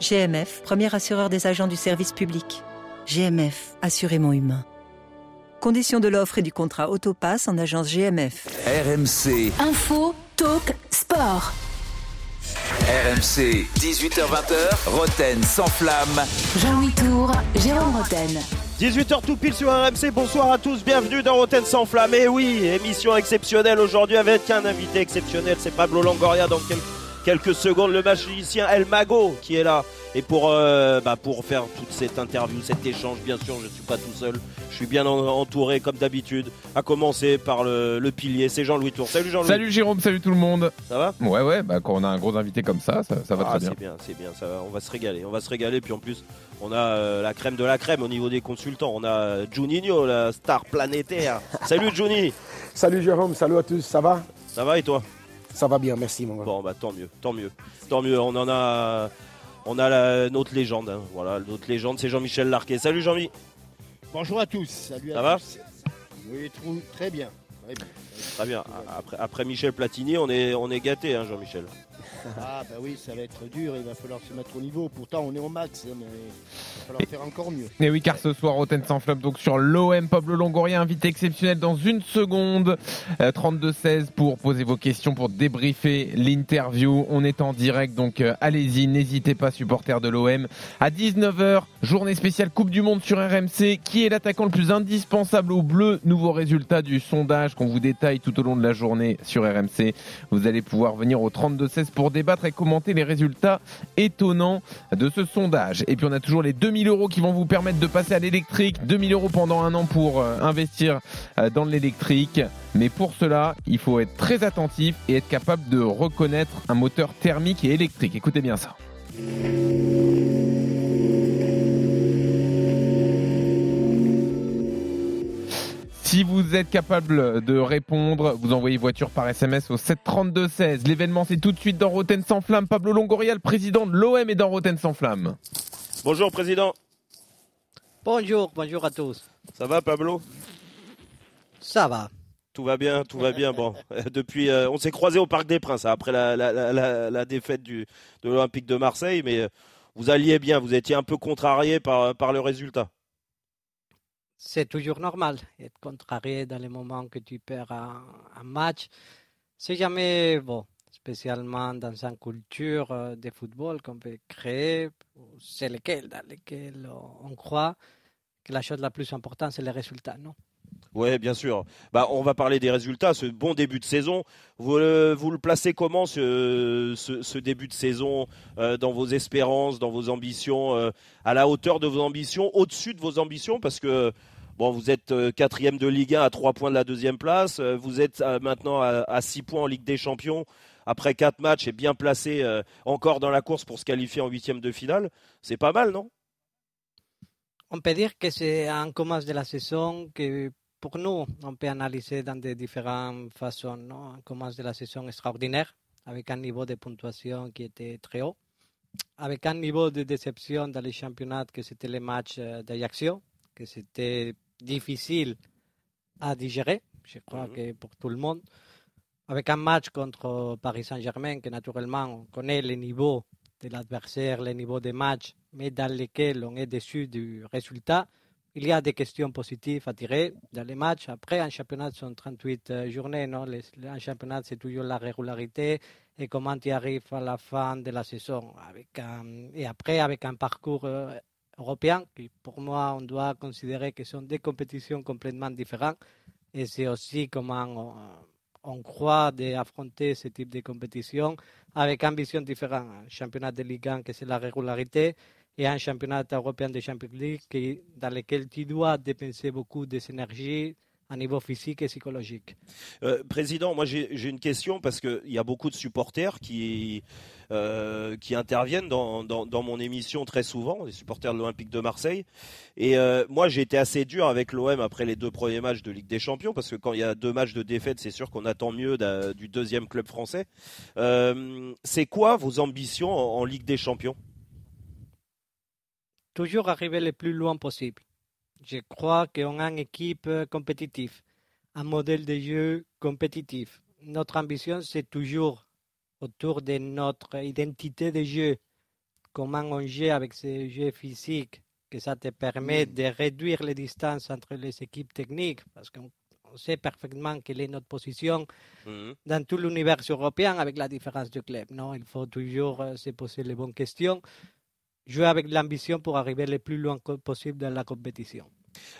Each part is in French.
GMF, premier assureur des agents du service public. GMF, assurément humain. Conditions de l'offre et du contrat Autopass en agence GMF. RMC, Info, talk, sport. RMC, 18h20h, Roten sans flamme. Jean-Louis Tour, Jérôme Roten. 18h tout pile sur RMC, bonsoir à tous, bienvenue dans Rotten sans flamme. Et oui, émission exceptionnelle aujourd'hui avec un invité exceptionnel, c'est Pablo Longoria dans quel- quelques secondes, le magicien El Mago qui est là. Et pour, euh, bah, pour faire toute cette interview, cet échange, bien sûr, je ne suis pas tout seul, je suis bien en- entouré comme d'habitude, à commencer par le, le pilier, c'est Jean-Louis Tour. Salut Jean-Louis, Salut Jérôme, salut tout le monde. ça va? Ouais, ouais, bah, quand on a un gros invité comme ça, ça, ça va Ah, très bien. C'est bien, c'est bien, ça va, on va se régaler, on va se régaler. Puis en plus, on a euh, la crème de la crème au niveau des consultants. On a euh, Juninho, la star planétaire. Salut Juni, Salut Jérôme, salut à tous, ça va? Ça va et toi? Ça va bien, merci mon gars. Bon, bah tant mieux, tant mieux, tant mieux. On en a, on a la, notre légende. hein. Voilà, notre légende, c'est Jean-Michel Larquet. Salut Jean-Mi. Bonjour à tous. Salut Ça à va tous. Oui, très bien. Très bien. Très bien. Après, après Michel Platini, on est, on est gâté, hein, Jean-Michel. Ah bah oui, ça va être dur. Il va falloir se mettre au niveau. Pourtant, on est au max, hein, mais il va falloir faire encore mieux. Et oui, car ce soir, Roten sans flamme, donc sur l'OM, Pablo Longoria, invité exceptionnel dans une seconde. Euh, 32-16 pour poser vos questions, pour débriefer l'interview. On est en direct, donc euh, allez-y, n'hésitez pas, supporters de l'OM. À 19h, journée spéciale Coupe du Monde sur RMC. Qui est l'attaquant le plus indispensable au bleu? Nouveau résultat du sondage qu'on vous détaille tout au long de la journée sur RMC. Vous allez pouvoir venir au 32-16 pour débattre et commenter les résultats étonnants de ce sondage. Et puis on a toujours les 2000 euros qui vont vous permettre de passer à l'électrique. 2000 euros pendant un an pour euh, investir euh, dans l'électrique. Mais pour cela, il faut être très attentif et être capable de reconnaître un moteur thermique et électrique. Écoutez bien ça. Si vous êtes capable de répondre, vous envoyez voiture par SMS au 732 16. L'événement c'est tout de suite dans Roten sans flamme. Pablo Longoria, le président de l'OM, est dans Roten sans flamme. Bonjour président. Bonjour, bonjour à tous. Ça va Pablo? Ça va. Tout va bien, tout va bien. Bon, euh, depuis, euh, on s'est croisé au Parc des Princes hein, après la, la, la- la- la défaite du, de l'Olympique de Marseille, mais euh, vous alliez bien. Vous étiez un peu contrarié par, par le résultat. C'est toujours normal être contrarié dans les moments que tu perds un, match. C'est jamais bon, spécialement dans une culture euh, de football qu'on peut créer, c'est lequel dans lequel on croit que la chose la plus importante c'est les résultats, non? Oui, bien sûr. Bah, on va parler des résultats. Ce bon début de saison, vous le, vous le placez comment ce, ce, début de saison euh, dans vos espérances, dans vos ambitions, euh, à la hauteur de vos ambitions, au-dessus de vos ambitions? Parce que bon, vous êtes euh, quatrième de Ligue 1 à trois points de la deuxième place. euh, vous êtes euh, maintenant à, à six points en Ligue des Champions. Après quatre matchs et bien placé euh, encore dans la course pour se qualifier en huitième de finale, c'est pas mal, non? On peut dire que c'est un commence de la saison que pour nous, on peut analyser dans de différentes façons. Non? Un commence de la saison extraordinaire, avec un niveau de puntuation qui était très haut, avec un niveau de déception dans les championnats que c'était les matchs euh, d'Ajaccio, que c'était difficile à digérer, je crois Mhm. que pour tout le monde. Avec un match contre Paris Saint-Germain, que naturellement on connaît le niveau de l'adversaire, le niveau des matchs, mais dans lesquels on est déçu du résultat. Il y a des questions positives à tirer dans les matchs. Après, un championnat sont 38 euh, journées. Non? Un championnat, c'est toujours la régularité et comment tu arrives à la fin de la saison. Avec un- et après, avec un parcours euh, européen, qui pour moi, on doit considérer que sont des compétitions complètement différentes. Et c'est aussi comment on, on croit d'affronter ce type de compétition avec vision différente. Un championnat de Ligue 1, que c'est la régularité, et un championnat européen de Champions League qui, dans lequel tu dois dépenser beaucoup d'énergie à niveau physique et psychologique. Euh, président, moi j'ai une question parce qu'il y a beaucoup de supporters qui, euh, qui interviennent dans, dans, mon émission très souvent, les supporters de l'Olympique de Marseille. Et euh, moi j'ai été assez dur avec l'OM après les deux premiers matchs de Ligue des Champions parce que quand il y a deux matchs de défaite, c'est sûr qu'on attend mieux du deuxième club français. C'est quoi vos ambitions en Ligue des Champions? Toujours arriver le plus loin possible. Je crois qu'on a une équipe compétitive, un modèle de jeu compétitif. Notre ambition, c'est toujours autour de notre identité de jeu comment on joue avec ces jeux physiques, que ça te permet de réduire les distances entre les équipes techniques, parce qu'on on sait parfaitement quelle est notre position Mhm. dans tout l'univers européen avec la différence du club. Non, il faut toujours euh, se poser les bonnes questions, jouer avec l'ambition pour arriver le plus loin possible dans la compétition.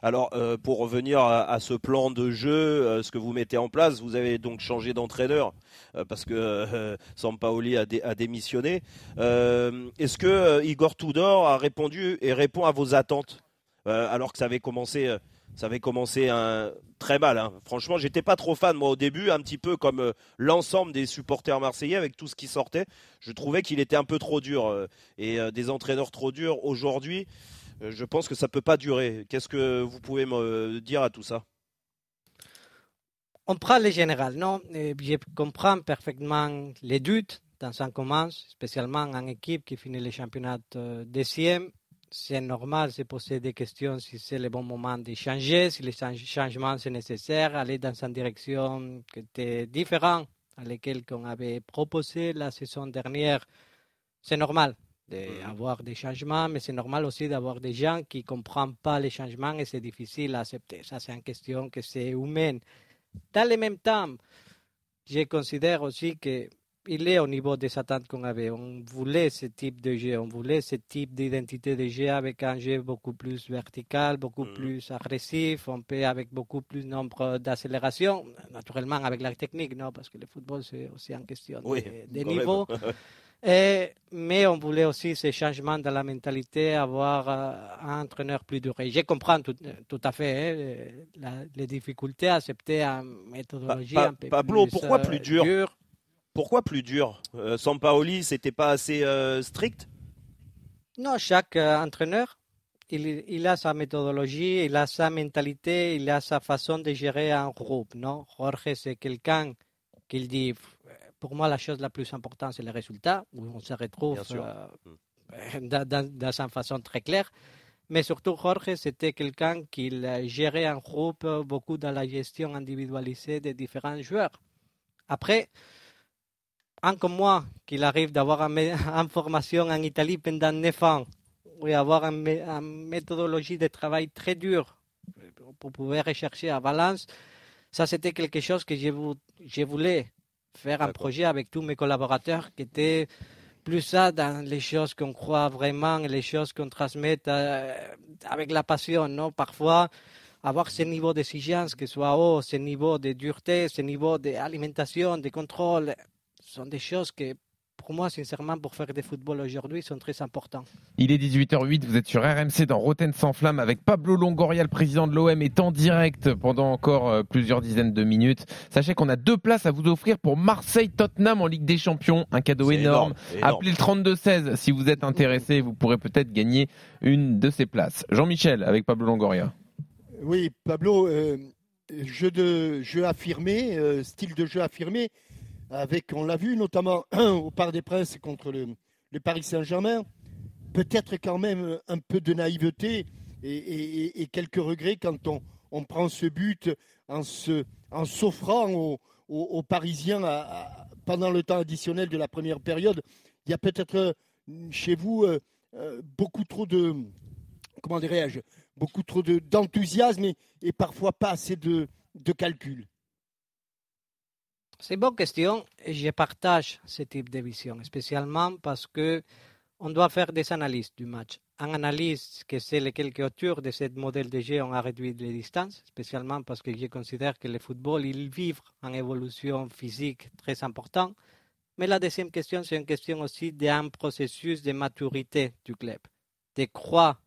Alors, euh, pour revenir à, ce plan de jeu, euh, ce que vous mettez en place, vous avez donc changé d'entraîneur euh, parce que Sampaoli a, a démissionné. Est-ce que Igor Tudor a répondu et répond à vos attentes alors que ça avait commencé, ça avait commencé un- très mal. hein. Franchement, j'étais pas trop fan moi au début, un petit peu comme euh, l'ensemble des supporters marseillais avec tout ce qui sortait. Je trouvais qu'il était un peu trop dur euh, et euh, des entraîneurs trop durs aujourd'hui. Je pense que ça peut pas durer. Qu'est-ce que vous pouvez me dire à tout ça? On prend le général, non? Je comprends parfaitement les doutes dans un commence, spécialement en équipe qui finit le championnat deuxième. C'est normal de se poser des questions si c'est le bon moment de changer, si les change- changements sont nécessaires, aller dans une direction qui était différente à laquelle on avait proposé la saison dernière. C'est normal d'avoir des changements, mais c'est normal aussi d'avoir des gens qui ne comprennent pas les changements et c'est difficile à accepter. Ça, c'est une question que c'est humaine. Dans le même temps, je considère aussi qu'il est au niveau des attentes qu'on avait. On voulait ce type de jeu, on voulait ce type d'identité de jeu avec un jeu beaucoup plus vertical, beaucoup Mhm. plus agressif, on peut avec beaucoup plus nombre d'accélération, naturellement avec la technique, non, parce que le football c'est aussi en question Oui, de, niveau. Et- mais on voulait aussi ces changements dans la mentalité, avoir euh, un entraîneur plus duré. Je comprends tout, tout à fait hein, la- les difficultés à accepter une méthodologie Pa- un peu Pablo, plus, pourquoi euh, plus dur. Pourquoi plus dur euh, Sampaoli, c'était pas assez euh, strict? Non, chaque euh, entraîneur, il, il a sa méthodologie, il a sa mentalité, il a sa façon de gérer un groupe. Non? Jorge, c'est quelqu'un qui dit, pour moi, la chose la plus importante, c'est le résultat, où on se retrouve euh, dans, dans, une façon très claire. Mais surtout, Jorge, c'était quelqu'un qui gérait un groupe beaucoup dans la gestion individualisée des différents joueurs. Après, un comme moi, qu'il arrive d'avoir une formation en Italie pendant 9 ans, et avoir une, mé- une méthodologie de travail très dure pour pouvoir rechercher à Valence, ça c'était quelque chose que je, vou- je voulais faire un projet avec tous mes collaborateurs qui était plus ça dans les choses qu'on croit vraiment les choses qu'on transmet euh, avec la passion. Non? Parfois, avoir ce niveau d'exigence, que ce soit haut, ce niveau de dureté, ce niveau d'alimentation, de contrôle, sont des choses que, pour moi, sincèrement, pour faire du football aujourd'hui, sont très importantes. Il est 18h08, vous êtes sur RMC dans Roten sans flamme avec Pablo Longoria, le président de l'OM, est en direct pendant encore euh, plusieurs dizaines de minutes. Sachez qu'on a deux places à vous offrir pour Marseille-Tottenham en Ligue des Champions, un cadeau énorme. Appelez le 32-16 si vous êtes intéressé, vous pourrez peut-être gagner une de ces places. Jean-Michel avec Pablo Longoria. Oui, Pablo, euh, jeu de jeu affirmé, euh, style de jeu affirmé, avec, on l'a vu notamment au Parc des Princes contre le, Paris Saint-Germain, peut-être quand même un peu de naïveté et, quelques regrets quand on, prend ce but en, s'offrant aux, Parisiens pendant le temps additionnel de la première période. Il y a peut-être euh, chez vous euh, euh, beaucoup trop de, comment dirais-je, beaucoup trop de- d'enthousiasme et, et parfois pas assez de, de calcul. C'est bonne question et je partage ce type de vision, spécialement parce que on doit faire des analyses du match. Une analyse que c'est lesquelles autour de ce modèle de jeu on a réduit les distances, spécialement parce que je considère que le football il vit en évolution physique très importante. Mais la deuxième question, c'est une question aussi d'un processus de maturité du club, de croire,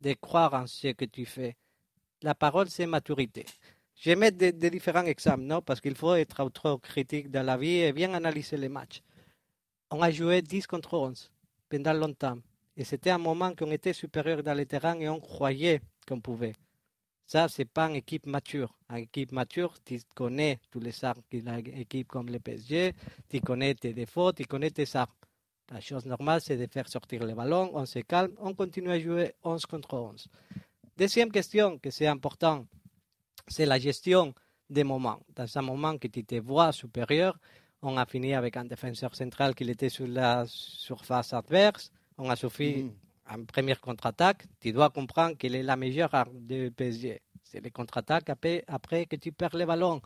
de croire en ce que tu fais. La parole, c'est maturité. Je des, des différents exemples, non? parce qu'il faut être trop critique dans la vie et bien analyser les matchs. On a joué 10 contre 11 pendant longtemps. Et c'était un moment qu'on était supérieur dans le terrain et on croyait qu'on pouvait. Ça, ce n'est pas une équipe mature. Une équipe mature, tu connais tous les armes qu'il a une équipe comme le PSG, tu connais tes défauts, tu connais tes armes. La chose normale, c'est de faire sortir le ballon, on se calme, on continue à jouer 11 contre 11. Deuxième question, que c'est important, c'est la gestion des moments. Dans un moment que tu te vois supérieur, on a fini avec un défenseur central qui était sur la surface adverse. on a suffi Mhm. en première contre-attaque, tu dois comprendre qu'elle est la meilleure arme du PSG. C'est les contre-attaques après, après que tu perds le ballon.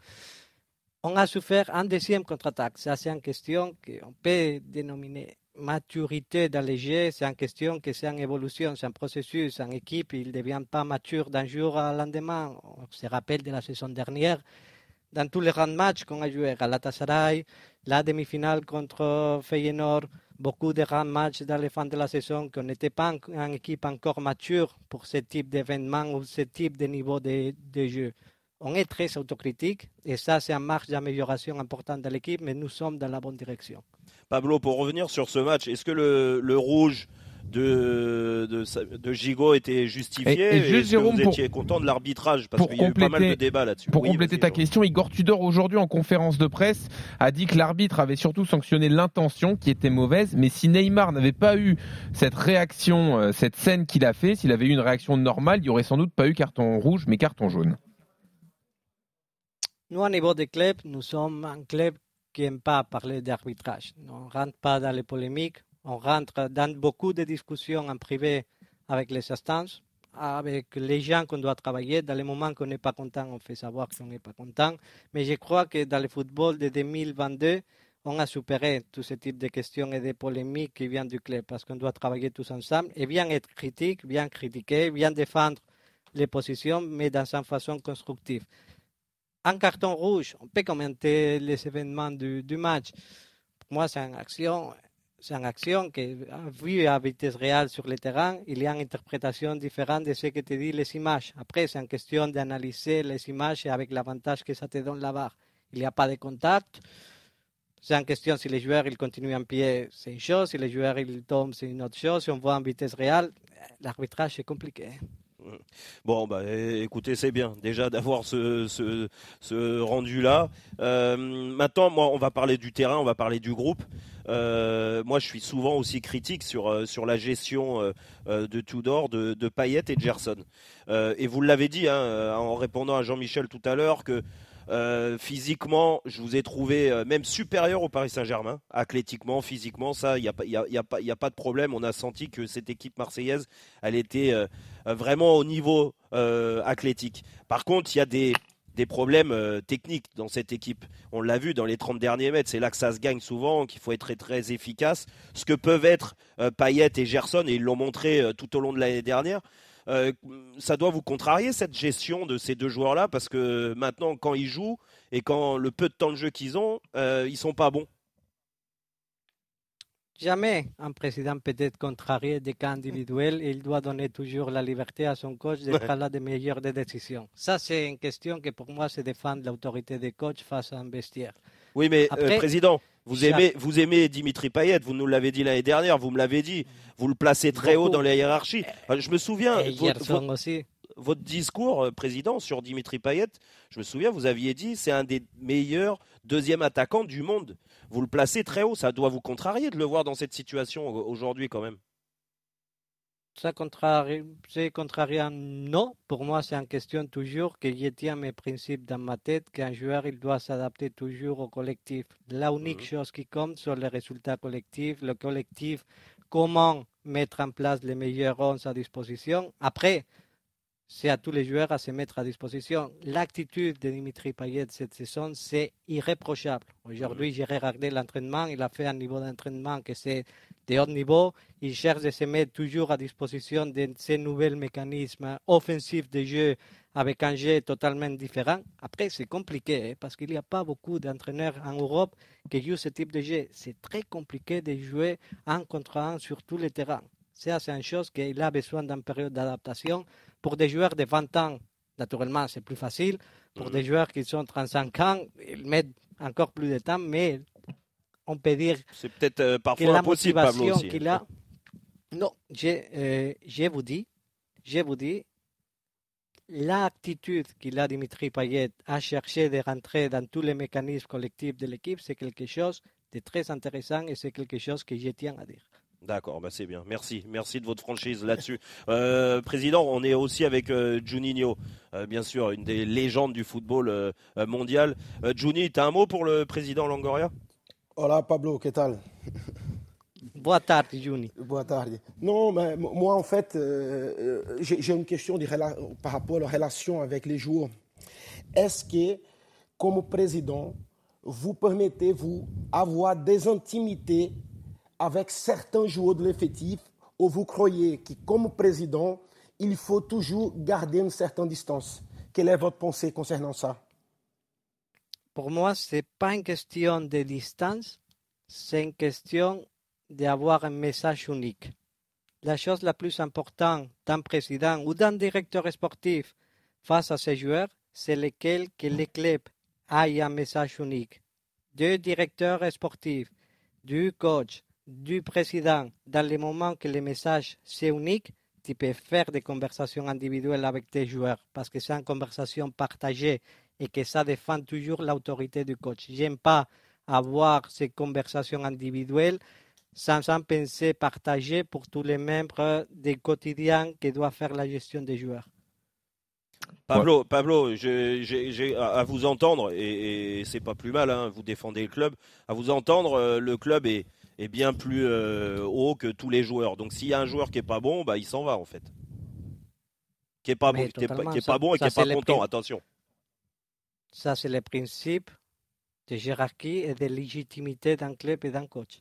On a souffert en deuxième contre-attaque. Ça, c'est une question qu'on peut dénominer maturité dans les jeux. C'est une question que c'est une évolution, c'est un processus. Une équipe, il ne devient pas mature d'un jour à lendemain. On se rappelle de la saison dernière, dans tous les grands matchs qu'on a joué, Galatasaray, la demi-finale contre Feyenoord, beaucoup de grands matchs dans les fins de la saison qu'on n'était pas en- une équipe encore mature pour ce type d'événement ou ce type de niveau de jeu. On est très autocritique et ça, c'est un marge d'amélioration importante de l'équipe, mais nous sommes dans la bonne direction. Pablo, pour revenir sur ce match, est-ce que le, le rouge de, de, de Gigot était justifié Et- et juste, Est-ce que Jérôme, vous pour- étiez content de l'arbitrage? Parce pour qu'il y a eu pas mal de compléter- débats là-dessus. Pour Oui, compléter ta question, Igor Tudor aujourd'hui en conférence de presse a dit que l'arbitre avait surtout sanctionné l'intention qui était mauvaise, mais si Neymar n'avait pas eu cette réaction, euh, cette scène qu'il a fait, s'il avait eu une réaction normale, il y aurait sans doute pas eu carton rouge mais carton jaune. Nous, au niveau des clubs, nous sommes un club qui n'aime pas parler d'arbitrage. On ne rentre pas dans les polémiques, on rentre dans beaucoup de discussions en privé avec les instances, avec les gens qu'on doit travailler. Dans les moments qu'on n'est pas content, on fait savoir qu'on n'est pas content. Mais je crois que dans le football de 2022, on a superé tout ce type de questions et de polémiques qui viennent du club parce qu'on doit travailler tous ensemble et bien être critique, bien critiquer, bien défendre les positions, mais dans une façon constructive un carton rouge, on peut commenter les événements du, match. Pour moi, c'est une action, c'est une action que, vu à vitesse réelle sur le terrain, il y a une interprétation différente de ce que te disent les images. Après, c'est une question d'analyser les images avec l'avantage que ça te donne là-bas. Il n'y a pas de contact. C'est une question si les joueurs ils continuent en pied, c'est une chose. Si les joueurs ils tombent, c'est une autre chose. Si on voit en vitesse réelle, l'arbitrage est compliqué. Bon, bah, écoutez, c'est bien déjà d'avoir ce, ce, rendu-là. Euh, maintenant, moi, on va parler du terrain, on va parler du groupe. Euh, moi, je suis souvent aussi critique sur, euh, sur la gestion de Tudor, de, de et de Gerson. Et vous l'avez dit hein, en répondant à Jean-Michel tout à l'heure que euh, physiquement, je vous ai trouvé euh, même supérieur au Paris Saint-Germain, athlétiquement, physiquement, ça, il n'y a, y a, pas- y a pas de problème. On a senti que cette équipe marseillaise, elle était euh, vraiment au niveau athlétique. Par contre, il y a des, problèmes techniques dans cette équipe. On l'a vu dans les 30 derniers mètres, c'est là que ça se gagne souvent, qu'il faut être très, efficace. Ce que peuvent être euh, Payet et Gerson, et ils l'ont montré tout au long de l'année dernière. Euh, ça doit vous contrarier cette gestion de ces deux joueurs-là parce que maintenant, quand ils jouent et quand le peu de temps de jeu qu'ils ont, euh, ils sont pas bons. Jamais un président peut être contrarié des cas individuels et il doit donner toujours la liberté à son coach de Ouais. prendre des meilleures des décisions. Ça, c'est une question que pour moi, c'est défendre l'autorité des coachs face à un vestiaire. Oui, mais euh, Après, président, vous aimez, vous aimez Dimitri Payet, vous nous l'avez dit l'année dernière, vous me l'avez dit, vous le placez très haut dans la hiérarchie. Euh, Je me souviens, Et votre, Gerson votre- aussi. votre discours, euh, président, sur Dimitri Payet, je me souviens, vous aviez dit c'est un des meilleurs deuxième attaquants du monde. Vous le placez très haut, ça doit vous contrarier de le voir dans cette situation au- aujourd'hui quand même. Ça, contrarie- c'est contrariant, non. Pour moi, c'est une question toujours que je tiens mes principes dans ma tête, qu'un joueur, il doit s'adapter toujours au collectif. La unique Mhm. chose qui compte sont les résultats collectifs, le collectif, comment mettre en place les meilleurs 11 à disposition. Après, c'est à tous les joueurs à se mettre à disposition. L'attitude de Dimitri Payet cette saison, c'est irréprochable. Aujourd'hui, j'ai regardé l'entraînement, il a fait un niveau d'entraînement que c'est de haut niveau. Il cherche de se mettre toujours à disposition de ces nouveaux mécanismes offensifs de jeu avec un jeu totalement différent. Après, c'est compliqué hein, parce qu'il n'y a pas beaucoup d'entraîneurs en Europe qui jouent ce type de jeu. C'est très compliqué de jouer un contre un sur tous les terrains. Ça, c'est une chose qu'il a besoin d'une période d'adaptation. Pour des joueurs de 20 ans, naturellement, c'est plus facile. Pour des joueurs qui sont 35 ans, ils mettent encore plus de temps, mais on peut dire C'est peut-être euh, parfois la impossible, Pablo motivation aussi. qu'il a. Non, je, euh, je vous dis, je vous dis, l'attitude qu'il a Dimitri Payet à chercher de rentrer dans tous les mécanismes collectifs de l'équipe, c'est quelque chose de très intéressant et c'est quelque chose que je tiens à dire. D'accord, bah c'est bien. Merci, merci de votre franchise là-dessus. Euh, président, on est aussi avec euh, Juninho, euh, bien sûr, une des légendes du football mondial. Euh, Juni, tu as un mot pour le président Longoria? Hola Pablo, ¿qué tal? Boa tarde, Juni. Boa tarde. Non, mais moi, en fait, j'ai une question de par rapport à la relation avec les joueurs. Est-ce que, comme président, vous permettez-vous avoir des intimités avec certains joueurs de l'effectif ou vous croyez que, comme président, il faut toujours garder une certaine distance Quelle est votre pensée concernant ça? Pour moi, ce n'est pas une question de distance, c'est une question d'avoir un message unique. La chose la plus importante d'un président ou d'un directeur sportif face à ses joueurs, c'est lequel que le club ait un message unique. Du directeur sportif, du coach, du président, dans le moment que le message c'est unique, tu peux faire des conversations individuelles avec tes joueurs parce que c'est une conversation partagée et que ça défend toujours l'autorité du coach. J'aime pas avoir ces conversations individuelles sans un pensée partagée pour tous les membres du quotidien qui doivent faire la gestion des joueurs. Pablo, Pablo, à vous entendre, et, et c'est pas plus mal, hein, vous défendez le club, à vous entendre, euh, le club est, est bien plus euh, haut que tous les joueurs. Donc s'il y a un joueur qui est pas bon, bah, il s'en va en fait. Qui est pas, bon, qui est pas, totalement, qui est ça- pas bon et qui est pas content, attention. Ça, c'est le principe de hiérarchie et de légitimité d'un club et d'un coach.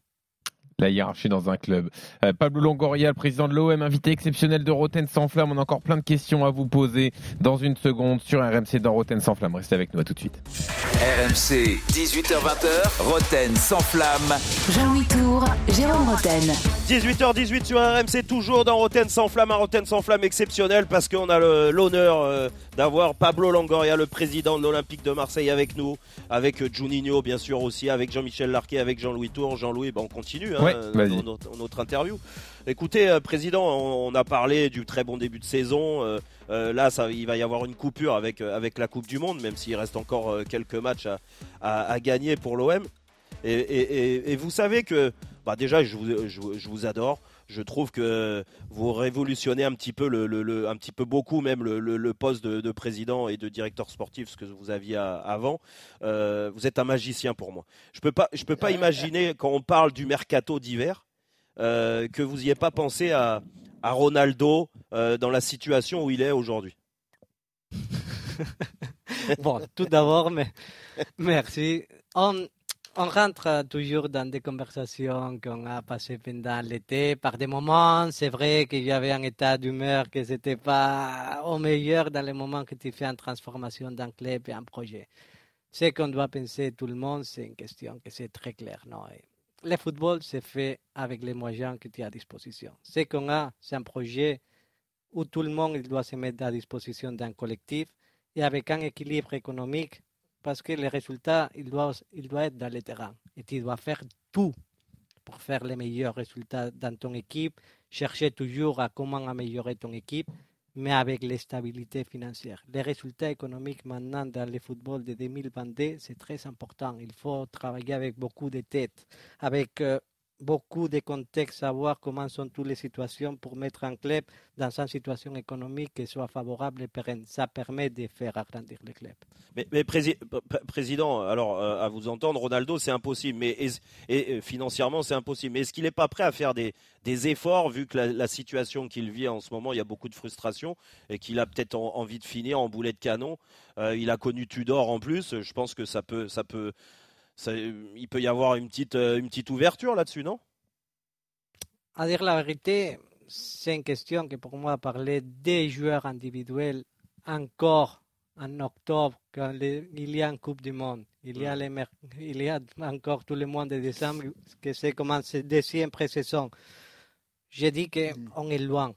La hiérarchie dans un club. Euh, Pablo Longoria, le président de l'OM, invité exceptionnel de Roten sans flamme. On a encore plein de questions à vous poser dans une seconde sur RMC dans Roten sans flamme. Restez avec nous à tout de suite. RMC, 18h20h, Roten sans flamme. Jean-Louis Tour, Jérôme Roten. 18h18 sur RMC, toujours dans Roten sans flamme, un Roten sans flamme exceptionnel parce qu'on a l'honneur euh, d'avoir Pablo Longoria, le président de l'Olympique de Marseille avec nous, avec euh, Juninho bien sûr aussi, avec Jean-Michel Larquet, avec Jean-Louis Tour. Jean-Louis, ben, on continue hein, Ouais, vas-y. dans notre, notre interview. Écoutez, euh, président, on, on a parlé du très bon début de saison. euh, euh, là, ça, il va y avoir une coupure avec, avec la Coupe du Monde, même s'il reste encore quelques matchs à, à- à gagner pour l'OM. Et, et- et- et vous savez que, bah déjà, je vous, je vous- je vous adore. Je trouve que vous révolutionnez un petit peu, le, le- le- un petit peu beaucoup même le, le- le poste de, de président et de directeur sportif, ce que vous aviez à- avant. Euh, vous êtes un magicien pour moi. Je peux pas, je peux pas imaginer quand on parle du mercato d'hiver euh, que vous n'y ayez pas pensé à, à Ronaldo euh, dans la situation où il est aujourd'hui. Bon, tout d'abord, mais merci. On, on rentre toujours dans des conversations qu'on a passées pendant l'été. Par des moments, c'est vrai qu'il y avait un état d'humeur que c'était pas au meilleur dans les moments que tu fais une transformation d'un club et un projet. Ce qu'on doit penser tout le monde, c'est une question que c'est très clair. Non, le football, c'est fait avec les moyens que tu as à disposition. Ce qu'on a, c'est un projet où tout le monde doit se mettre à disposition d'un collectif et avec un équilibre économique parce que les résultats, il doit, il doit être dans le terrain. Et tu dois faire tout pour faire les meilleurs résultats dans ton équipe, chercher toujours à comment améliorer ton équipe, mais avec les stabilités financières. Les résultats économiques maintenant dans le football de 2022, c'est très important. Il faut travailler avec beaucoup de têtes, avec euh, beaucoup de contextes, savoir comment sont toutes les situations pour mettre un club dans une situation économique qui soit favorable et pérenne. Ça permet de faire agrandir le club. Mais, président, alors euh, à vous entendre, Ronaldo, c'est impossible. Mais et, financièrement, c'est impossible. Mais est-ce qu'il n'est pas prêt à faire des, efforts vu que la, situation qu'il vit en ce moment, il y a beaucoup de frustration et qu'il a peut-être en- envie de finir en boulet de canon? Euh, il a connu Tudor en plus. Je pense que ça peut, ça peut, ça- il peut y avoir une petite, euh, une petite ouverture là-dessus, non? À dire la vérité, c'est une question que pour moi, parler des joueurs individuels encore en octobre, quand les- il y a une Coupe du Monde, il y a, les mer- il y a encore tout le mois de décembre, que c'est comment c'est deuxième pré-saison. J'ai dit qu'on est loin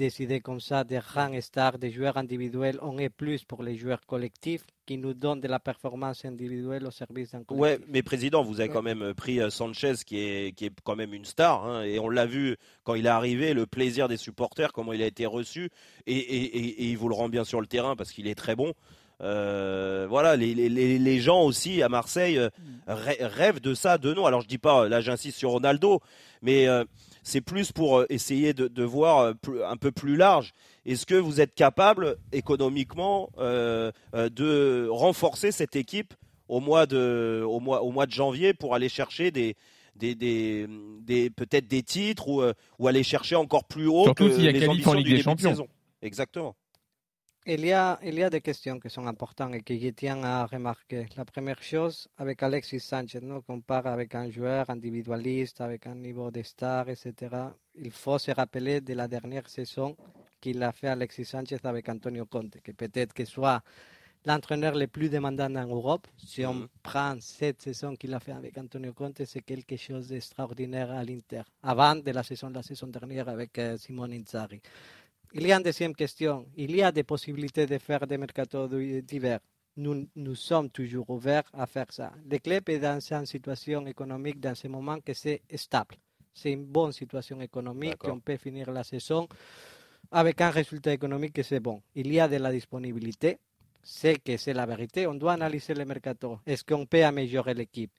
de décider comme ça des grands stars, des joueurs individuels. On est plus pour les joueurs collectifs qui nous donnent de la performance individuelle au service d'un collectif. Ouais, mais président, vous avez quand même pris euh, Sanchez, qui est, qui est quand même une star, hein, et on l'a vu quand il est arrivé, le plaisir des supporters, comment il a été reçu, et, et- et- et il vous le rend bien sur le terrain parce qu'il est très bon. Euh, voilà, les, les- les- gens aussi à Marseille euh, rê- rêvent de ça, de nous. Alors je dis pas, là j'insiste sur Ronaldo, mais euh, c'est plus pour euh, essayer de, de voir euh, un peu plus large. Est-ce que vous êtes capable économiquement euh, de renforcer cette équipe au mois de, au mois, au mois de janvier pour aller chercher des, des, des, des peut-être des titres ou, ou aller chercher encore plus haut Surtout que s'il y a les qualif en ambitions Ligue du des Champions. Exactement. Il y, a, il y a des questions qui sont importantes et que je tiens à remarquer. La première chose, avec Alexis Sanchez, nous compare avec un joueur individualiste, avec un niveau de star, etc. Il faut se rappeler de la dernière saison qu'il a fait Alexis Sanchez avec Antonio Conte, que peut-être que soit l'entraîneur le plus demandant en Europe. Si on Mhm. prend cette saison qu'il a fait avec Antonio Conte, c'est quelque chose d'extraordinaire à l'Inter, avant de la saison, la saison dernière avec euh, Simone Inzaghi. Il y a une deuxième question. Il y a des possibilités de faire des mercatos d'hi- d'hiver. Nous, nous sommes toujours ouverts à faire ça. Le club est dans une situation économique dans ce moment que c'est stable. C'est une bonne situation économique, qu'on peut finir la saison avec un résultat économique que c'est bon. Il y a de la disponibilité. C'est que c'est la vérité. On doit analyser le mercato. Est-ce qu'on peut améliorer l'équipe?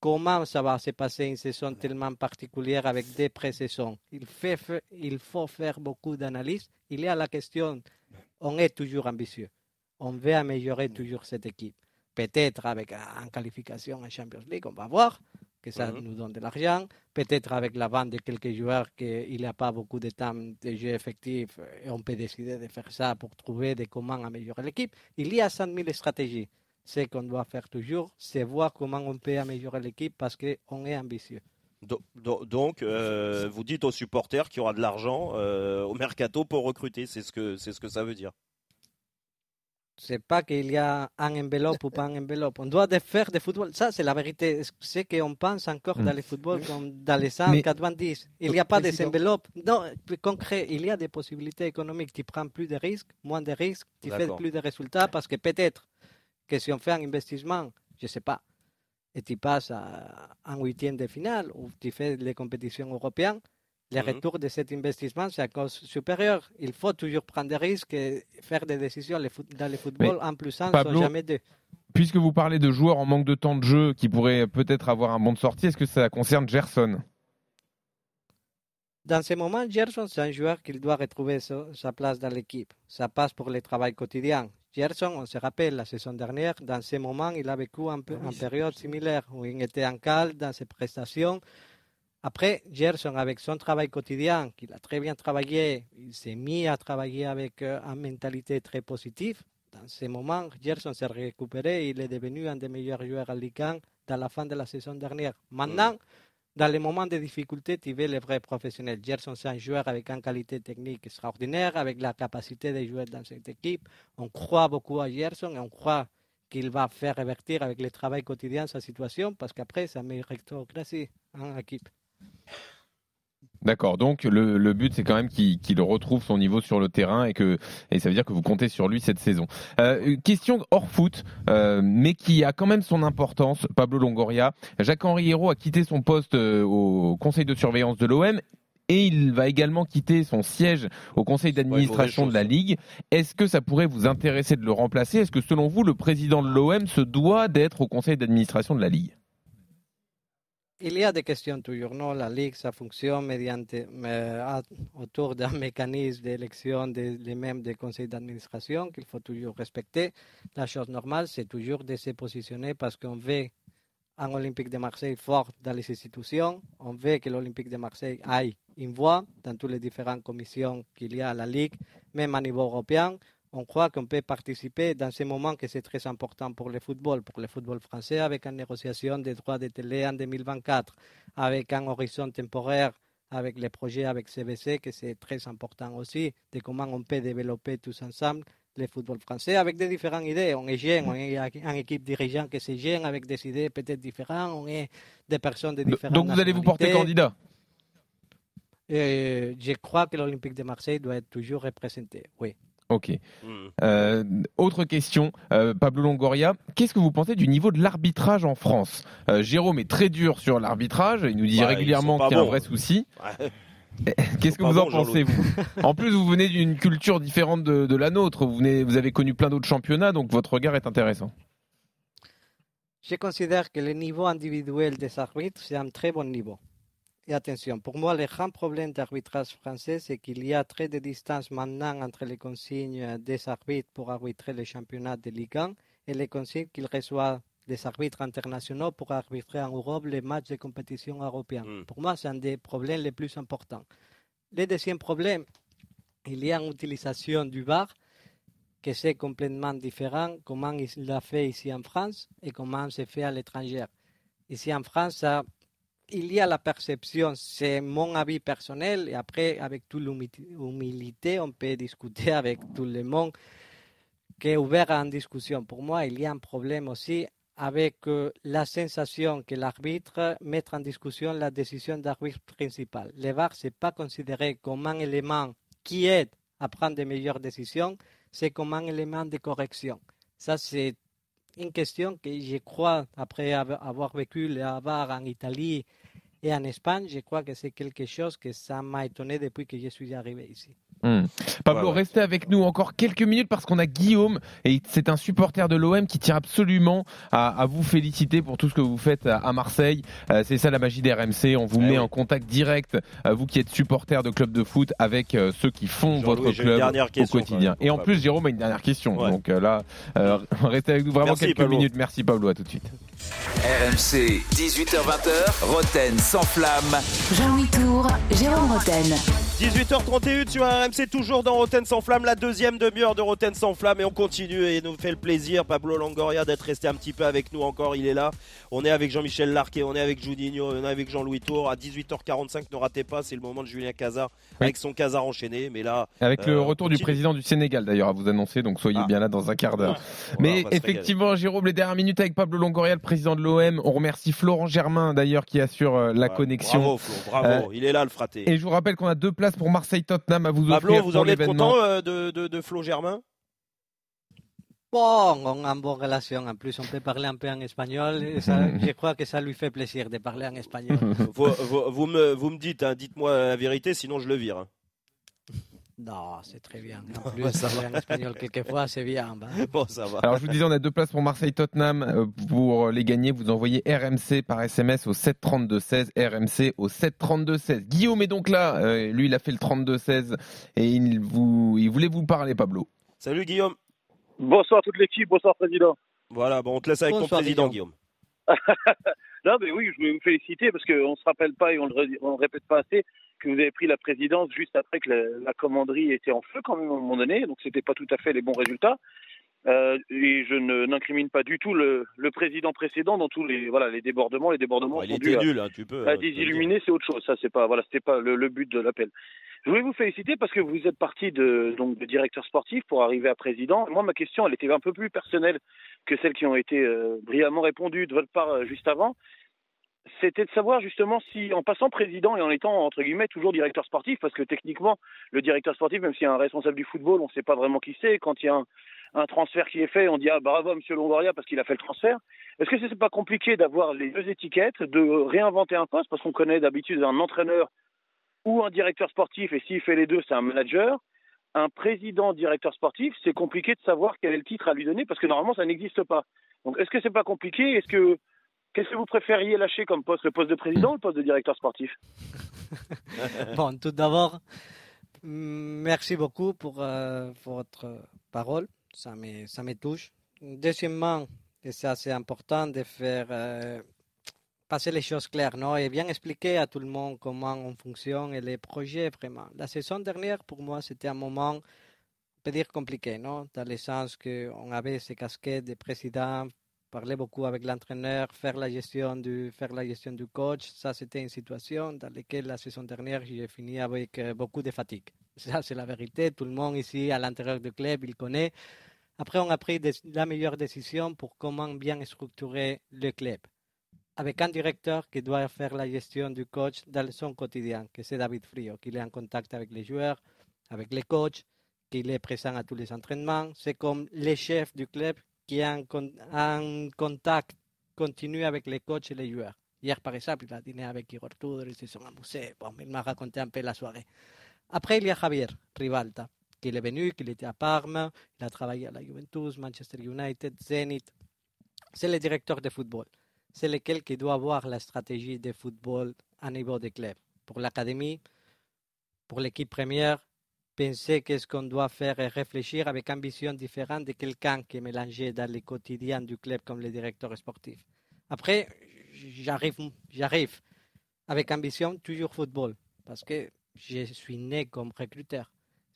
Comment ça va se passer une saison tellement particulière avec des pré-saisons? Il, fait, fa- il faut faire beaucoup d'analyses. Il y a la question, on est toujours ambitieux. On veut améliorer toujours cette équipe. Peut-être avec une qualification en Champions League, on va voir que ça Mhm. nous donne de l'argent. Peut-être avec la vente de quelques joueurs qu'il n'y a pas beaucoup de temps de jeu effectif et on peut décider de faire ça pour trouver de comment améliorer l'équipe. Il y a 100 000 stratégies. Ce qu'on doit faire toujours, c'est voir comment on peut améliorer l'équipe parce qu'on est ambitieux. Do- do- Donc, euh, vous dites aux supporters qu'il y aura de l'argent euh, au mercato pour recruter. C'est ce que c'est ce que ça veut dire. C'est pas qu'il y a un enveloppe ou pas un enveloppe. On doit faire du football. Ça, c'est la vérité. C'est qu'on pense encore Mm. dans le football comme dans les années Mais- 90. Il n'y a pas des enveloppes. Non, plus concret, il y a des possibilités économiques. Tu prends plus de risques, moins de risques, tu fais plus de résultats parce que peut-être que si on fait un investissement, je sais pas, et tu passes à un huitième de finale ou tu fais les compétitions européennes, le Mhm. retour de cet investissement, c'est à cause supérieure. Il faut toujours prendre des risques et faire des décisions. Dans le football, un plus un ne Pablo- sont jamais deux. Puisque vous parlez de joueurs en manque de temps de jeu qui pourraient peut-être avoir un bon de sortie, est-ce que ça concerne Gerson? Dans ce moment, Gerson, c'est un joueur qui doit retrouver sa, place dans l'équipe. Ça passe pour le travail quotidien. Gerson, on se rappelle, la saison dernière, dans ce moment, il a vécu un peu- une période similaire où il était en calme dans ses prestations. Après, Gerson, avec son travail quotidien, qu'il a très bien travaillé, il s'est mis à travailler avec euh, une mentalité très positive. Dans ce moment, Gerson s'est récupéré et il est devenu un des meilleurs joueurs à Ligue 1 dans la fin de la saison dernière. Maintenant, dans les moments de difficulté, tu veux les vrais professionnels. Gerson, c'est un joueur avec une qualité technique extraordinaire, avec la capacité de jouer dans cette équipe. On croit beaucoup à Gerson et on croit qu'il va faire revertir avec le travail quotidien sa situation parce qu'après, ça méritocratie en équipe. D'accord, donc le, le but c'est quand même qu'il retrouve son niveau sur le terrain et que et ça veut dire que vous comptez sur lui cette saison. Euh, question hors foot, euh, mais qui a quand même son importance. Pablo Longoria, Jacques-Henri Hérault a quitté son poste euh, au conseil de surveillance de l'OM et il va également quitter son siège au conseil d'administration de la. Ligue. Est-ce que ça pourrait vous intéresser de le remplacer? Est-ce que selon vous le président de l'OM se doit d'être au conseil d'administration de la Ligue? Il y a des questions toujours, non? La Ligue, ça fonctionne mediante, à- autour d'un mécanisme d'élection des, les membres des conseils d'administration qu'il faut toujours respecter. La chose normale, c'est toujours de se positionner parce qu'on veut un Olympique de Marseille fort dans les institutions. On veut que l'Olympique de Marseille aille une voix dans toutes les différentes commissions qu'il y a à la Ligue, même à niveau européen. On croit qu'on peut participer dans ce moment que c'est très important pour le football, pour le football français, avec une négociation des droits de télé en 2024, avec un horizon temporaire, avec les projets avec CBC, que c'est très important aussi, de comment on peut développer tous ensemble le football français avec des différentes idées. On est jeune, on est une équipe dirigeante qui c'est jeune, avec des idées peut-être différentes, on est des personnes de différentes Donc vous allez vous porter candidat? Euh, je crois que l'Olympique de Marseille doit être toujours représenté, oui. Ok. Hmm. Euh, autre question, euh, Pablo Longoria, qu'est-ce que vous pensez du niveau de l'arbitrage en France? Euh, Jérôme est très dur sur l'arbitrage, il nous dit régulièrement qu'il y a un vrai souci. Ouais. Qu'est-ce que vous en pensez vous En plus, vous venez d'une culture différente de, de la nôtre, vous, venez, vous avez connu plein d'autres championnats, donc votre regard est intéressant. Je considère que le niveau individuel des arbitres, c'est un très bon niveau. Et attention, pour moi, le grand problème d'arbitrage français, c'est qu'il y a très de distance maintenant entre les consignes des arbitres pour arbitrer les championnats de Ligue 1 et les consignes qu'ils reçoivent des arbitres internationaux pour arbitrer en Europe les matchs de compétition européenne. Mm. Pour moi, c'est un des problèmes les plus importants. Le deuxième problème, il y a une utilisation du VAR que c'est complètement différent comment il l'a fait ici en France et comment c'est fait à l'étranger. Ici en France, ça- il y a la perception, c'est mon avis personnel, et après, avec toute l'humilité, on peut discuter avec tout le monde qui est ouvert une discussion. Pour moi, il y a un problème aussi avec euh, la sensation que l'arbitre met en discussion la décision d'arbitre principal. Le VAR, ce n'est pas considéré comme un élément qui aide à prendre de meilleures décisions, c'est comme un élément de correction. Ça, c'est une question que je crois, après av- avoir vécu le VAR en Italie et en Espagne, je crois que c'est quelque chose que ça m'a étonné depuis que je suis arrivé ici. Hmm. Pablo, Ouais, ouais. restez avec nous encore quelques minutes parce qu'on a Guillaume et c'est un supporter de l'OM qui tient absolument à, à vous féliciter pour tout ce que vous faites à, à Marseille. Euh, c'est ça la magie des RMC. On vous Eh met oui. en contact direct, euh, vous qui êtes supporter de club de foot, avec euh, ceux qui font votre club au quotidien. même, Et en plus. Jérôme a une dernière question. Ouais. Donc euh, là, euh, restez avec nous vraiment Merci, quelques Pablo. minutes. Merci Pablo, à tout de suite. RMC, 18h20h, Roten sans flamme. Jean-Louis Tour, Jérôme Roten. 18h31 sur RMC, toujours dans Roten sans flamme, la deuxième demi-heure de Roten sans flamme et on continue et nous fait le plaisir, Pablo Longoria, d'être resté un petit peu avec nous encore, il est là. On est avec Jean-Michel Larquet, on est avec Juninho, on est avec Jean-Louis Tour. À 18h45, ne ratez pas, c'est le moment de Julien Cazard Oui. avec son Cazard enchaîné, mais là, Avec le Euh, retour du président du Sénégal d'ailleurs à vous annoncer, donc soyez Ah. bien là dans un quart d'heure. va- Mais effectivement, Jérôme, les dernières minutes avec Pablo Longoria, le président de l'OM. On remercie Florent Germain d'ailleurs qui assure euh, la Ouais, connexion. Bravo Flo, bravo, Euh, il est là le fraté. Et je vous rappelle qu'on a deux places pour Marseille-Tottenham à vous Pablo, offrir vous pour en êtes content euh, de, de, de Flo Germain? Bon, on a une bonne relation. En plus, on peut parler un peu en espagnol. et ça- je crois que ça lui fait plaisir de parler en espagnol. vous, vous- vous me, vous me dites, hein, dites-moi la vérité, sinon je le vire. Hein. Non, c'est très bien. En plus, Ouais, ça en espagnol quelquefois, c'est bien. bah. Bon, ça va. Alors je vous disais, on a deux places pour Marseille-Tottenham. Euh, Pour les gagner, vous envoyez RMC par SMS au 732-16, RMC au 732-16. Guillaume est donc là. Euh, lui, il a fait le 32-16 et il, vous, il voulait vous parler, Pablo. Salut Guillaume. Bonsoir toute l'équipe, bonsoir président. Voilà, bon, on te laisse avec ton président Guillaume. Guillaume. Non, mais oui, je voulais vous féliciter parce qu'on ne se rappelle pas et on ne le répète pas assez que vous avez pris la présidence juste après que la, la commanderie était en feu quand même à un moment donné, donc c'était pas tout à fait les bons résultats. Euh, et je ne- n'incrimine pas du tout le, le président précédent dans tous les voilà les débordements. Les débordements Bon, il était dus à- nul, hein, tu peux. à désillumininer, c'est autre chose. Ça, c'est pas voilà, c'était pas le, le but de l'appel. Je voulais vous féliciter parce que vous êtes parti de donc de directeur sportif pour arriver à président. Moi, ma question, elle était un peu plus personnelle que celles qui ont été euh, brillamment répondues de votre part euh, juste avant. C'était de savoir justement si, en passant président et en étant entre guillemets toujours directeur sportif, parce que techniquement, le directeur sportif, même s'il y a un responsable du football, on ne sait pas vraiment qui c'est. Quand il y a un, transfert qui est fait, on dit ah bravo à Monsieur Longoria parce qu'il a fait le transfert. Est-ce que c'est pas compliqué d'avoir les deux étiquettes, de réinventer un poste? Parce qu'on connaît d'habitude un entraîneur ou un directeur sportif et s'il fait les deux, c'est un manager. Un président directeur sportif, c'est compliqué de savoir quel est le titre à lui donner parce que normalement ça n'existe pas. Donc est-ce que c'est pas compliqué? Est-ce que qu'est-ce que vous préfériez lâcher comme poste, le poste de président ou le poste de directeur sportif Bon, tout d'abord, mm, merci beaucoup pour, euh, pour votre parole. Ça me, ça me touche. Deuxièmement, et c'est assez important de faire euh, passer les choses claires non? et bien expliquer à tout le monde comment on fonctionne et les projets vraiment. La saison dernière, pour moi, c'était un moment, on peut dire compliqué, non? dans le sens qu'on avait ces casquettes de président, parler beaucoup avec l'entraîneur, faire la gestion du faire la gestion du coach. Ça, c'était une situation dans laquelle la saison dernière, j'ai fini avec euh, beaucoup de fatigue. Ça, c'est la vérité. Tout le monde ici, à l'intérieur du club, il connaît. Après, on a pris la meilleure décision pour comment bien structurer le club. Avec un directeur qui doit faire la gestion du coach dans son quotidien, que c'est David Frio, qui est en contact avec les joueurs, avec les coachs, qu'il est présent à tous les entraînements. C'est comme le chef du club qui en, en contact continu avec les coachs et les joueurs. Hier, par exemple, il a dîné avec Igor Tudor, ils se sont amusés. Bon, il m'a raconté un peu la soirée. Après, il y a Javier Rivalta, qui est venu, qui était à Parme, il a travaillé à la Juventus, Manchester United, Zenit. C'est le directeur de football. C'est lequel qui doit avoir la stratégie de football à niveau de club. Pour l'académie, pour l'équipe première, penser qu'est-ce qu'on doit faire et réfléchir avec une vision différente de quelqu'un qui est mélangé dans le quotidien du club comme le directeur sportif. Après, j'arrive, j'arrive avec ambition toujours football parce que je suis né comme recruteur.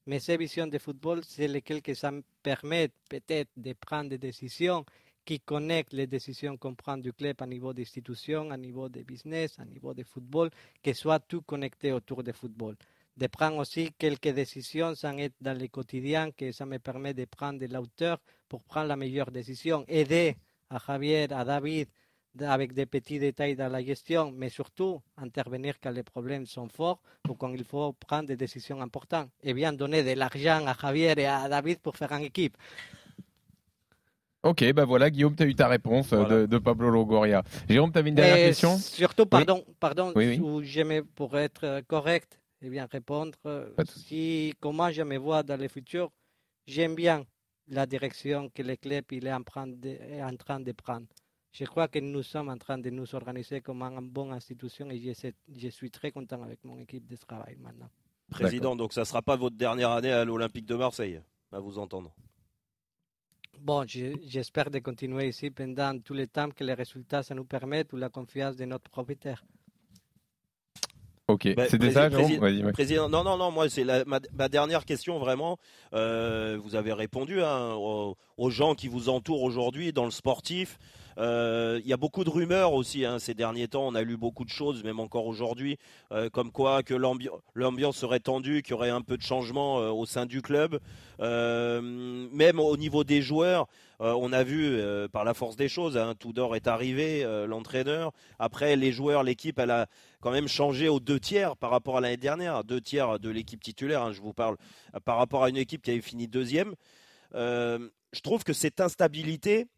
Mais ces visions de football, c'est lesquelles que ça me permet peut-être de prendre des décisions qui connectent les décisions qu'on prend du club à niveau d'institution, à niveau de business, à niveau de football, que soit tout connecté autour du football. De prendre aussi quelques décisions sans être dans le quotidien, que ça me permet de prendre de la hauteur pour prendre la meilleure décision. Aider à Javier, à David, avec des petits détails dans la gestion, mais surtout intervenir quand les problèmes sont forts ou quand il faut prendre des décisions importantes. Et bien donner de l'argent à Javier et à David pour faire une équipe. Ok, ben voilà, Guillaume, tu as eu ta réponse euh, de, Pablo Longoria. Jérôme, tu avais une dernière question? Surtout, pardon, pardon, j'aimais pour être euh, correct et bien répondre. Euh, si, comment je me vois dans le futur, j'aime bien la direction que le club il est en train de prendre. Je crois que nous sommes en train de nous organiser comme une bonne institution et je, suis très content avec mon équipe de travail maintenant. Président, donc ça ne sera pas votre dernière année à l'Olympique de Marseille, à vous entendre? Bon, j'espère de continuer ici pendant tout le temps que les résultats ça nous permettent ou la confiance de notre propriétaire. Ok, bah, c'était ça, président, Non, non, non, moi, c'est ma, dernière question, vraiment. Euh, vous avez répondu hein, aux, gens qui vous entourent aujourd'hui dans le sportif. Euh, il y a beaucoup de rumeurs aussi hein, ces derniers temps. On a lu beaucoup de choses, même encore aujourd'hui, euh, comme quoi que l'ambiance serait tendue, qu'il y aurait un peu de changement euh, au sein du club. même au niveau des joueurs, on a vu par la force des choses, hein, Tudor est arrivé, l'entraîneur. Après, les joueurs, l'équipe, elle a quand même changé aux deux tiers par rapport à l'année dernière, deux tiers de l'équipe titulaire. Hein, je vous parle par rapport à une équipe qui avait fini deuxième. je trouve que cette instabilité,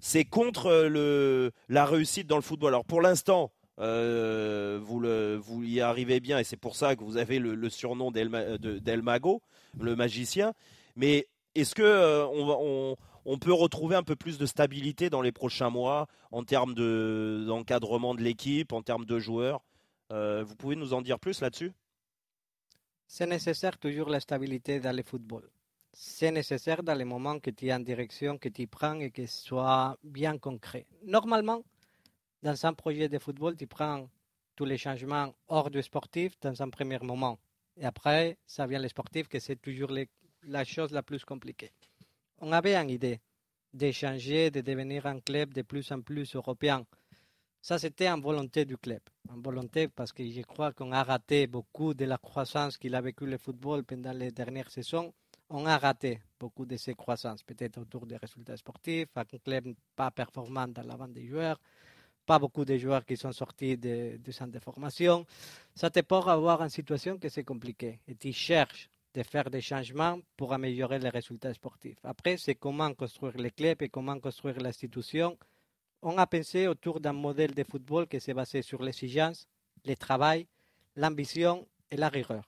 c'est contre euh, la réussite dans le football. Alors pour l'instant, euh, vous, y arrivez bien et c'est pour ça que vous avez le, surnom d'El Mago, le magicien. Mais est-ce que euh, on, peut retrouver un peu plus de stabilité dans les prochains mois en termes d'encadrement de l'équipe, en termes de joueurs Vous pouvez nous en dire plus là-dessus? C'est nécessaire toujours la stabilité dans le football c'est nécessaire dans les moments que tu es en direction, que tu prends et que ce soit bien concret. Normalement, dans un projet de football, tu prends tous les changements hors du sportif dans un premier moment. Et après, ça vient le sportif, que c'est toujours la chose la plus compliquée. On avait une idée d'échanger, de devenir un club de plus en plus européen. Ça, c'était en volonté du club. En volonté parce que je crois qu'on a raté beaucoup de la croissance qu'il a vécu le football pendant les dernières saisons on a raté beaucoup de ces croissances, peut-être autour des résultats sportifs, un club pas performant dans la vente des joueurs, pas beaucoup de joueurs qui sont sortis du centre de formation. Ça te peut avoir une situation que c'est compliqué et tu cherches de faire des changements pour améliorer les résultats sportifs. Après, c'est comment construire les clubs et comment construire l'institution. On a pensé autour d'un modèle de football qui s'est basé sur l'exigence, le travail, l'ambition et la rigueur.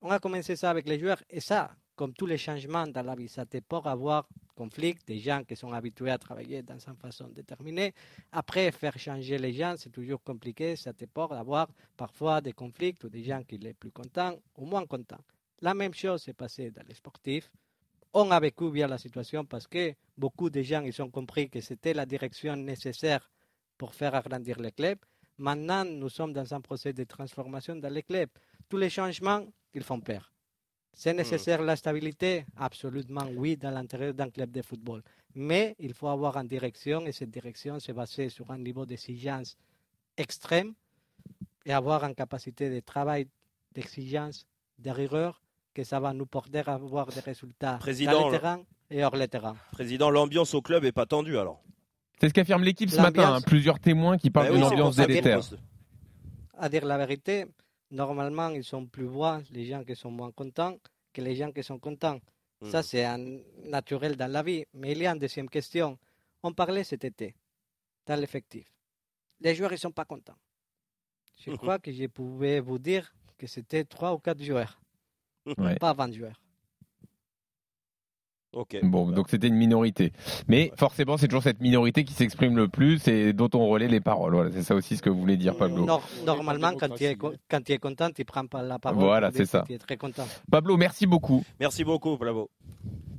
On a commencé ça avec les joueurs et ça, comme tous les changements dans la vie, ça te peut avoir conflit, des gens qui sont habitués à travailler dans une façon déterminée. Après, faire changer les gens, c'est toujours compliqué, ça te peut avoir parfois des conflits ou des gens qui sont plus contents ou moins contents. La même chose s'est passée dans les sportifs. On a vécu bien la situation parce que beaucoup de gens ils ont compris que c'était la direction nécessaire pour faire agrandir les clubs. Maintenant, nous sommes dans un procès de transformation dans les clubs. Tous les changements, ils font peur. C'est hmm. nécessaire la stabilité? Absolument oui, dans l'intérieur d'un club de football. Mais il faut avoir une direction et cette direction se baser sur un niveau d'exigence extrême et avoir une capacité de travail, d'exigence, de rigueur, que ça va nous porter à avoir des résultats Président, dans le terrain et hors le terrain. Président, l'ambiance au club est pas tendue alors C'est ce qu'affirme l'équipe ce matin. Hein. Plusieurs témoins qui parlent ben d'une ambiance délétère. À dire la vérité, normalement, ils sont plus bas, les gens qui sont moins contents, que les gens qui sont contents. Ça, hmm. c'est naturel dans la vie. Mais il y a une deuxième question. On parlait cet été, dans l'effectif. Les joueurs, ils ne sont pas contents. Je crois que je pouvais vous dire que c'était trois ou quatre joueurs, pas 20 joueurs. Ok. Bon, donc c'était une minorité. Mais forcément, c'est toujours cette minorité qui s'exprime le plus et dont on relaie les paroles. Voilà, c'est ça aussi ce que vous voulez dire, Pablo. Nor- normalement, quand tu, es, quand tu es content, tu prends pas la parole. Voilà, c'est ça. Tu es très content. Pablo, merci beaucoup. Merci beaucoup, Bravo.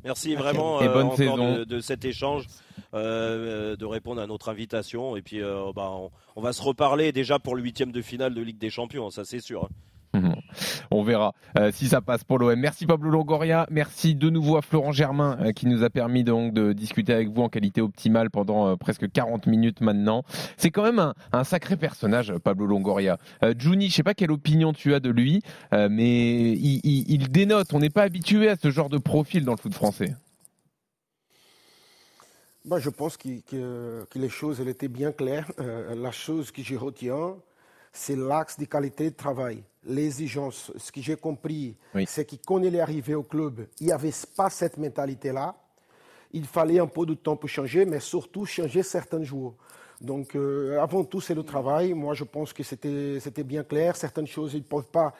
Merci vraiment Et euh, bonne saison. de, de cet échange, euh, de répondre à notre invitation. Et puis, euh, bah, on, on va se reparler déjà pour le huitième de finale de Ligue des Champions, ça c'est sûr. On verra euh, si ça passe pour l'OM. Merci Pablo Longoria, merci de nouveau à Florent Germain euh, qui nous a permis donc de discuter avec vous en qualité optimale pendant euh, presque 40 minutes maintenant. C'est quand même un, sacré personnage Pablo Longoria. Juni, je sais pas quelle opinion tu as de lui, mais il, dénote. On n'est pas habitué à ce genre de profil dans le foot français. Moi, je pense que, les choses étaient bien claires. La chose que je retiens, c'est l'axe de qualité de travail, l'exigence. Ce que j'ai compris, Oui. c'est que quand il est arrivé au club, il n'y avait pas cette mentalité-là. Il fallait un peu de temps pour changer, mais surtout changer certains joueurs. Donc, euh, avant tout, c'est le travail. Moi, je pense que c'était bien clair. Certaines choses, ils ne peuvent pas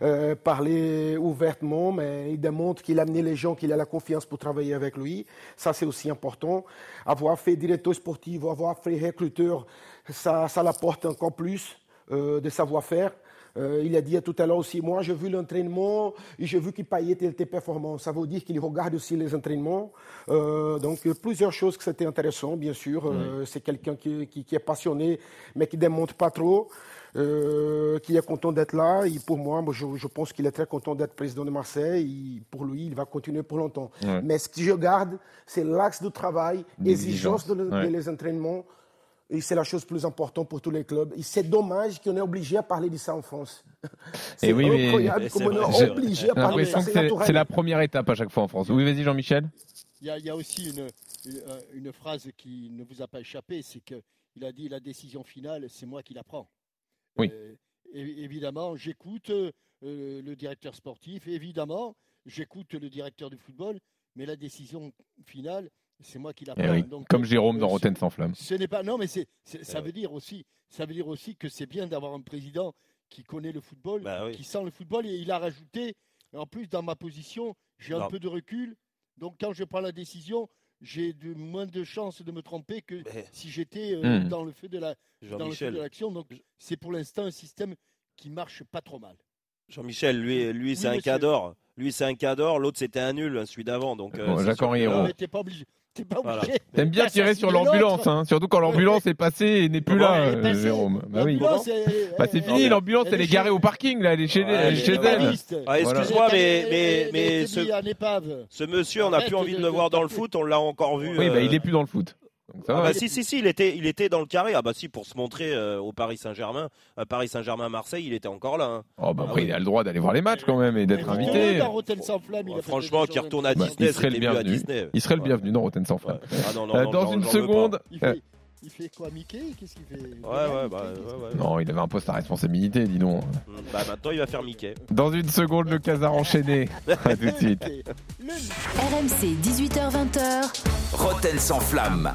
euh, parler ouvertement, mais il démontre qu'il a amené les gens, qu'il a la confiance pour travailler avec lui. Ça, c'est aussi important. Avoir fait directeur sportif, avoir fait recruteur, ça, ça l'apporte encore plus de savoir-faire. Euh, il a dit tout à l'heure aussi, moi j'ai vu l'entraînement et j'ai vu qu'il Payet était performant. Ça veut dire qu'il regarde aussi les entraînements. Euh, donc euh, plusieurs choses que c'était intéressant, bien sûr. Euh, C'est quelqu'un qui, qui- qui est passionné, mais qui ne démontre pas trop, euh, qui est content d'être là. Et pour moi, moi, je, je pense qu'il est très content d'être président de Marseille. Et pour lui, il va continuer pour longtemps. Mais ce que je garde, c'est l'axe de travail, exigence de, de les entraînements. Et c'est la chose plus importante pour tous les clubs. Et c'est dommage qu'on est obligé à parler de ça en France. C'est Et oui, mais- incroyable comme on est vrai. obligé à parler de ça. C'est la première étape à chaque fois en France. Oui, vas-y Jean-Michel. Il y, a, il y a aussi une, une, euh, une phrase qui ne vous a pas échappé, c'est qu'il a dit la décision finale, c'est moi qui la prends. Oui. Euh, évidemment, j'écoute euh, le directeur sportif, évidemment, j'écoute le directeur du football, mais la décision finale, c'est moi qui la Eh prends. oui, Donc, comme euh, Jérôme dans euh, Rotten sans flamme. ce n'est pas non, mais c'est, c'est- ça Eh veut dire aussi, ça veut dire aussi que c'est bien d'avoir un président qui connaît le football, Bah oui. qui sent le football, et il a rajouté, en plus dans ma position, j'ai un peu de recul, donc quand je prends la décision, j'ai de moins de chances de me tromper que Mais si j'étais euh, Hmm. dans le feu de la dans le feu de l'action. Donc c'est pour l'instant un système qui marche pas trop mal. Jean-Michel, lui, lui c'est Oui, un monsieur. cador. Lui, c'est un cador. L'autre, c'était un nul, celui d'avant. Donc, euh, Bon, c'est Jacques Henri Hérault. Pas obligé. T'es pas Voilà. obligé. T'aimes bien tirer sur l'ambulance, hein, surtout quand l'ambulance est passée et n'est plus Comment là, euh. Jérôme. Bah oui. Bah c'est fini, l'ambulance elle elle est est garée chez- au parking là, elle est chez, Ouais, elle est chez. Ah, Voilà. excuse-moi, mais, mais, mais ce, ce monsieur, on n'a plus envie de le voir dans le foot. On l'a encore vu. Oui, bah euh, il est plus dans le foot. Donc ça Ah va. bah si, si, si, il était, il était dans le carré. Ah bah si, pour se montrer euh, au Paris Saint-Germain, à Paris Saint-Germain-Marseille, il était encore là. hein. Oh bah Ah après oui. il a le droit d'aller voir les matchs quand même et d'être invité. retourne dans Rotten sans flamme, il a franchement, des qui choses retourne à Bah, Disney, il serait le bienvenu. Il serait le bienvenu dans Rotten sans flamme. Ouais. Ah non, non, Euh, non, dans une seconde. Il euh, fait, il fait quoi, Mickey? Qu'est-ce qu'il fait? Ouais, ouais, bah, ouais, ouais. Non, il avait un poste à responsabilité, dis donc. Mm, Bah maintenant, il va faire Mickey. Dans une seconde, le casar enchaîné. À tout de suite. RMC 18h20h. Roten sans flamme.